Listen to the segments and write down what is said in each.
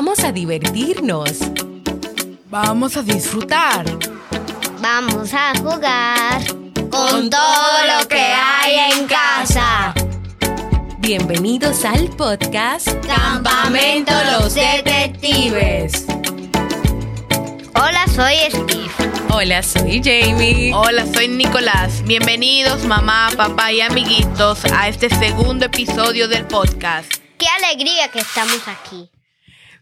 Vamos a divertirnos. Vamos a disfrutar. Vamos a jugar con todo lo que hay en casa. Bienvenidos al podcast Campamento Los Detectives. Hola, soy Steve. Hola, soy Jamie. Hola, soy Nicolás. Bienvenidos mamá, papá y amiguitos a este segundo episodio del podcast. Qué alegría que estamos aquí.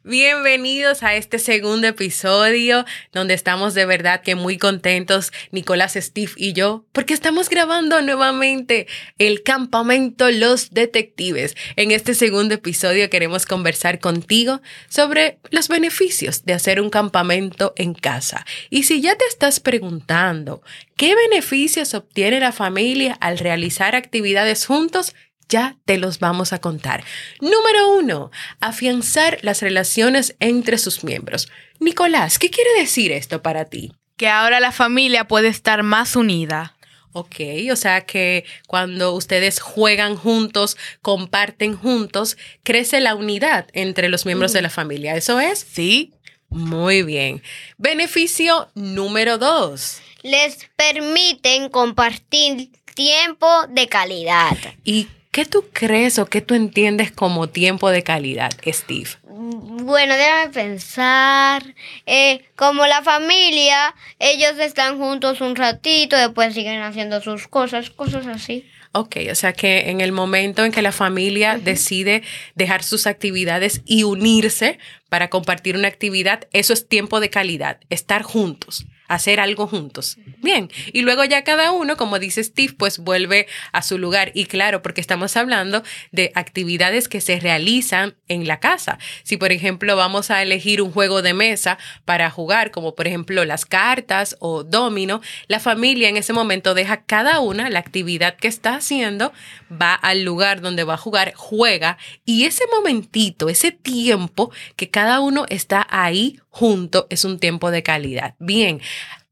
Bienvenidos a este segundo episodio donde estamos de verdad que muy contentos, Nicolás, Steve y yo, porque estamos grabando nuevamente el campamento Los Detectives. En este segundo episodio queremos conversar contigo sobre los beneficios de hacer un campamento en casa. Y si ya te estás preguntando qué beneficios obtiene la familia al realizar actividades juntos, ya te los vamos a contar. Número uno, afianzar las relaciones entre sus miembros. Nicolás, ¿qué quiere decir esto para ti? Que ahora la familia puede estar más unida. Ok, o sea que cuando ustedes juegan juntos, comparten juntos, crece la unidad entre los miembros de la familia. ¿Eso es? Sí. Muy bien. Beneficio número dos. Les permiten compartir tiempo de calidad. ¿Y ¿Qué tú crees o qué tú entiendes como tiempo de calidad, Steve? Bueno, déjame pensar. Eh, como la familia, ellos están juntos un ratito, después siguen haciendo sus cosas, cosas así. Ok, o sea que en el momento en que la familia decide dejar sus actividades y unirse para compartir una actividad, eso es tiempo de calidad, estar juntos hacer algo juntos. Bien, y luego ya cada uno, como dice Steve, pues vuelve a su lugar. Y claro, porque estamos hablando de actividades que se realizan en la casa. Si, por ejemplo, vamos a elegir un juego de mesa para jugar, como por ejemplo las cartas o domino, la familia en ese momento deja cada una la actividad que está haciendo, va al lugar donde va a jugar, juega, y ese momentito, ese tiempo que cada uno está ahí junto es un tiempo de calidad. Bien,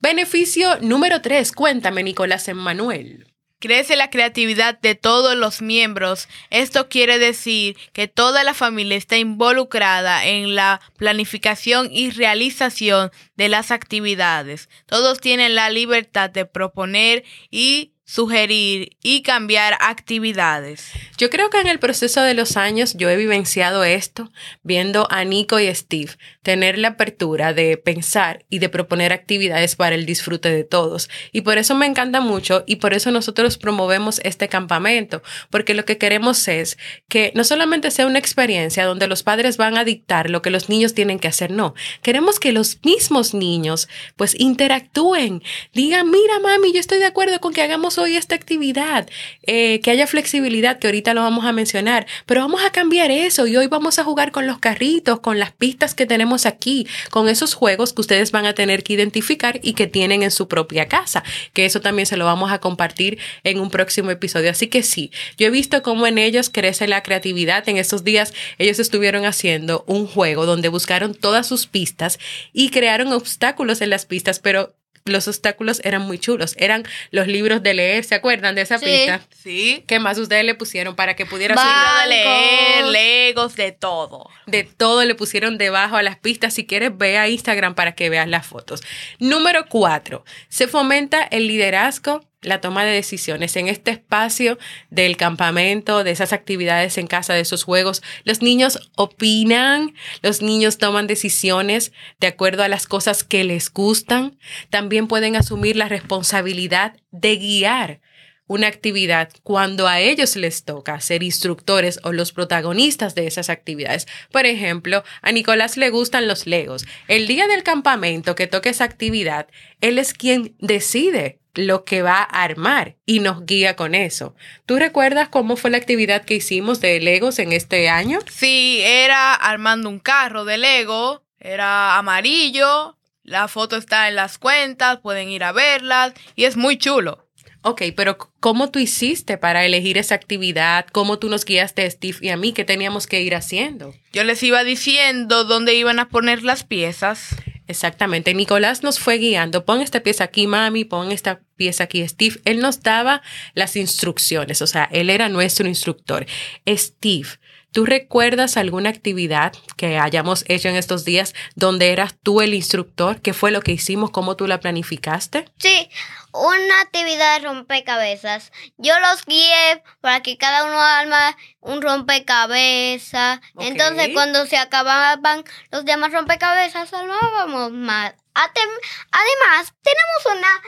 beneficio número tres, cuéntame Nicolás Emmanuel. Crece la creatividad de todos los miembros. Esto quiere decir que toda la familia está involucrada en la planificación y realización de las actividades. Todos tienen la libertad de proponer y sugerir y cambiar actividades. Yo creo que en el proceso de los años yo he vivenciado esto, viendo a Nico y Steve tener la apertura de pensar y de proponer actividades para el disfrute de todos. Y por eso me encanta mucho y por eso nosotros promovemos este campamento, porque lo que queremos es que no solamente sea una experiencia donde los padres van a dictar lo que los niños tienen que hacer, no, queremos que los mismos niños pues interactúen, digan, mira mami, yo estoy de acuerdo con que hagamos hoy esta actividad, eh, que haya flexibilidad, que ahorita lo vamos a mencionar, pero vamos a cambiar eso y hoy vamos a jugar con los carritos, con las pistas que tenemos aquí, con esos juegos que ustedes van a tener que identificar y que tienen en su propia casa, que eso también se lo vamos a compartir en un próximo episodio. Así que sí, yo he visto cómo en ellos crece la creatividad. En estos días ellos estuvieron haciendo un juego donde buscaron todas sus pistas y crearon obstáculos en las pistas, pero los obstáculos eran muy chulos. Eran los libros de leer, ¿se acuerdan de esa pista? Sí. ¿Qué más ustedes le pusieron para que pudiera subir? leer, legos, de todo. De todo le pusieron debajo a las pistas. Si quieres, ve a Instagram para que veas las fotos. Número cuatro, se fomenta el liderazgo la toma de decisiones en este espacio del campamento, de esas actividades en casa, de esos juegos. Los niños opinan, los niños toman decisiones de acuerdo a las cosas que les gustan. También pueden asumir la responsabilidad de guiar una actividad cuando a ellos les toca ser instructores o los protagonistas de esas actividades. Por ejemplo, a Nicolás le gustan los legos. El día del campamento que toque esa actividad, él es quien decide lo que va a armar y nos guía con eso. ¿Tú recuerdas cómo fue la actividad que hicimos de Legos en este año? Sí, era armando un carro de Lego, era amarillo, la foto está en las cuentas, pueden ir a verlas y es muy chulo. Ok, pero ¿cómo tú hiciste para elegir esa actividad? ¿Cómo tú nos guiaste, Steve y a mí? ¿Qué teníamos que ir haciendo? Yo les iba diciendo dónde iban a poner las piezas. Exactamente. Nicolás nos fue guiando. Pon esta pieza aquí, mami, pon esta pieza aquí, Steve. Él nos daba las instrucciones, o sea, él era nuestro instructor. Steve ¿Tú recuerdas alguna actividad que hayamos hecho en estos días donde eras tú el instructor? ¿Qué fue lo que hicimos? ¿Cómo tú la planificaste? Sí, una actividad de rompecabezas. Yo los guié para que cada uno arma un rompecabezas. Entonces, cuando se acababan los demás rompecabezas, armábamos más. Atem- Además, tenemos una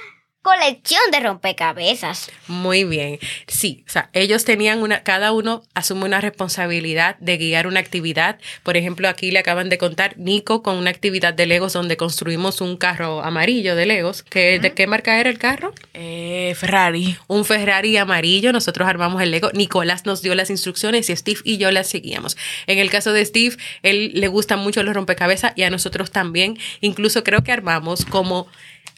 colección de rompecabezas. Muy bien. Sí, o sea, ellos tenían una, cada uno asume una responsabilidad de guiar una actividad. Por ejemplo, aquí le acaban de contar Nico con una actividad de Legos donde construimos un carro amarillo de Legos. que ¿De qué marca era el carro? Eh, Ferrari. un Ferrari amarillo, nosotros armamos el Lego, Nicolás nos dio las instrucciones y Steve y yo las seguíamos. En el caso de Steve, él le gustan mucho los rompecabezas y a nosotros también, incluso creo que armamos como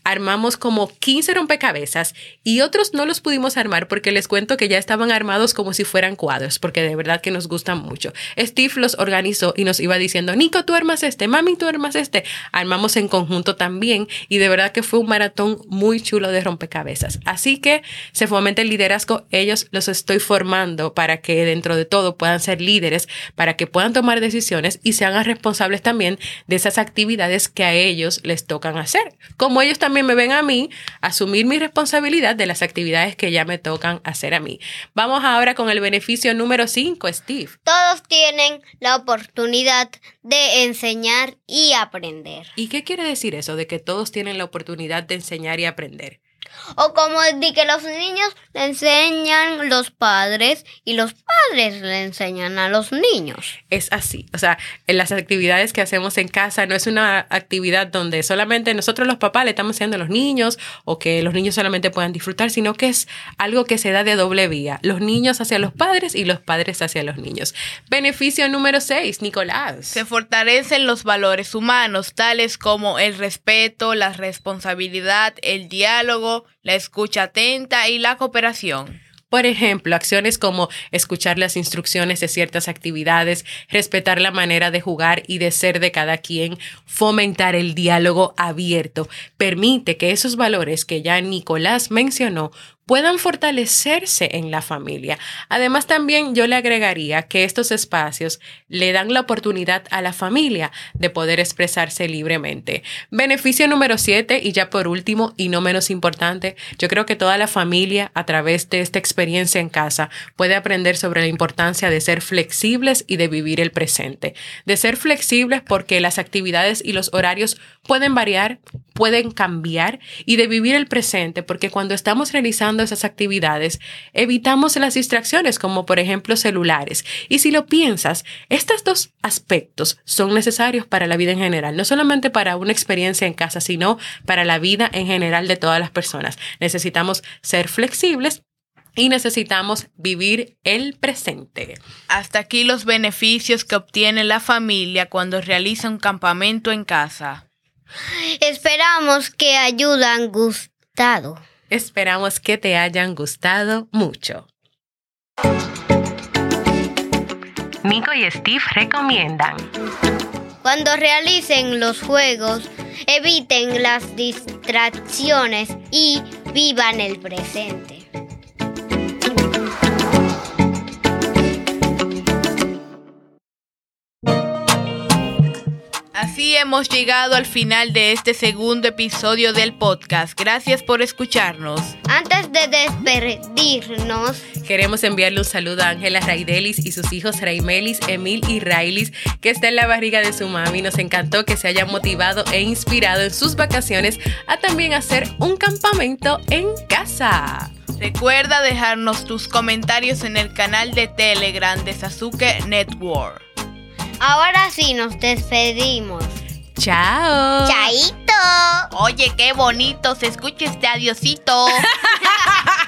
armamos como 15 rompecabezas y otros no los pudimos armar porque les cuento que ya estaban armados como si fueran cuadros, porque de verdad que nos gustan mucho. Steve los organizó y nos iba diciendo, Nico, tú armas este, mami, tú armas este. Armamos en conjunto también y de verdad que fue un maratón muy chulo de rompecabezas. Así que se fomenta el liderazgo, ellos los estoy formando para que dentro de todo puedan ser líderes, para que puedan tomar decisiones y se hagan responsables también de esas actividades que a ellos les tocan hacer. Como ellos también me ven a mí, asumir mi responsabilidad de las actividades que ya me tocan hacer a mí. Vamos ahora con el beneficio número 5, Steve. Todos tienen la oportunidad de enseñar y aprender. ¿Y qué quiere decir eso de que todos tienen la oportunidad de enseñar y aprender? O como de que los niños le enseñan los padres y los padres le enseñan a los niños. Es así, o sea, en las actividades que hacemos en casa no es una actividad donde solamente nosotros los papás le estamos enseñando a los niños o que los niños solamente puedan disfrutar, sino que es algo que se da de doble vía, los niños hacia los padres y los padres hacia los niños. Beneficio número 6, Nicolás. Se fortalecen los valores humanos, tales como el respeto, la responsabilidad, el diálogo, la escucha atenta y la cooperación. Por ejemplo, acciones como escuchar las instrucciones de ciertas actividades, respetar la manera de jugar y de ser de cada quien, fomentar el diálogo abierto, permite que esos valores que ya Nicolás mencionó puedan fortalecerse en la familia. Además, también yo le agregaría que estos espacios le dan la oportunidad a la familia de poder expresarse libremente. Beneficio número siete, y ya por último, y no menos importante, yo creo que toda la familia, a través de esta experiencia en casa, puede aprender sobre la importancia de ser flexibles y de vivir el presente. De ser flexibles porque las actividades y los horarios pueden variar, pueden cambiar, y de vivir el presente porque cuando estamos realizando esas actividades, evitamos las distracciones como por ejemplo celulares. Y si lo piensas, estos dos aspectos son necesarios para la vida en general, no solamente para una experiencia en casa, sino para la vida en general de todas las personas. Necesitamos ser flexibles y necesitamos vivir el presente. Hasta aquí los beneficios que obtiene la familia cuando realiza un campamento en casa. Esperamos que hayan gustado. Esperamos que te hayan gustado mucho. Nico y Steve recomiendan. Cuando realicen los juegos, eviten las distracciones y vivan el presente. Así hemos llegado al final de este segundo episodio del podcast. Gracias por escucharnos. Antes de despedirnos, Queremos enviarle un saludo a Ángela Raidelis y sus hijos Raimelis, Emil y Railis, que está en la barriga de su mami. Nos encantó que se hayan motivado e inspirado en sus vacaciones a también hacer un campamento en casa. Recuerda dejarnos tus comentarios en el canal de Telegram de Sasuke Network. Ahora sí nos despedimos. ¡Chao! ¡Chaito! Oye, qué bonito se escucha este adiosito.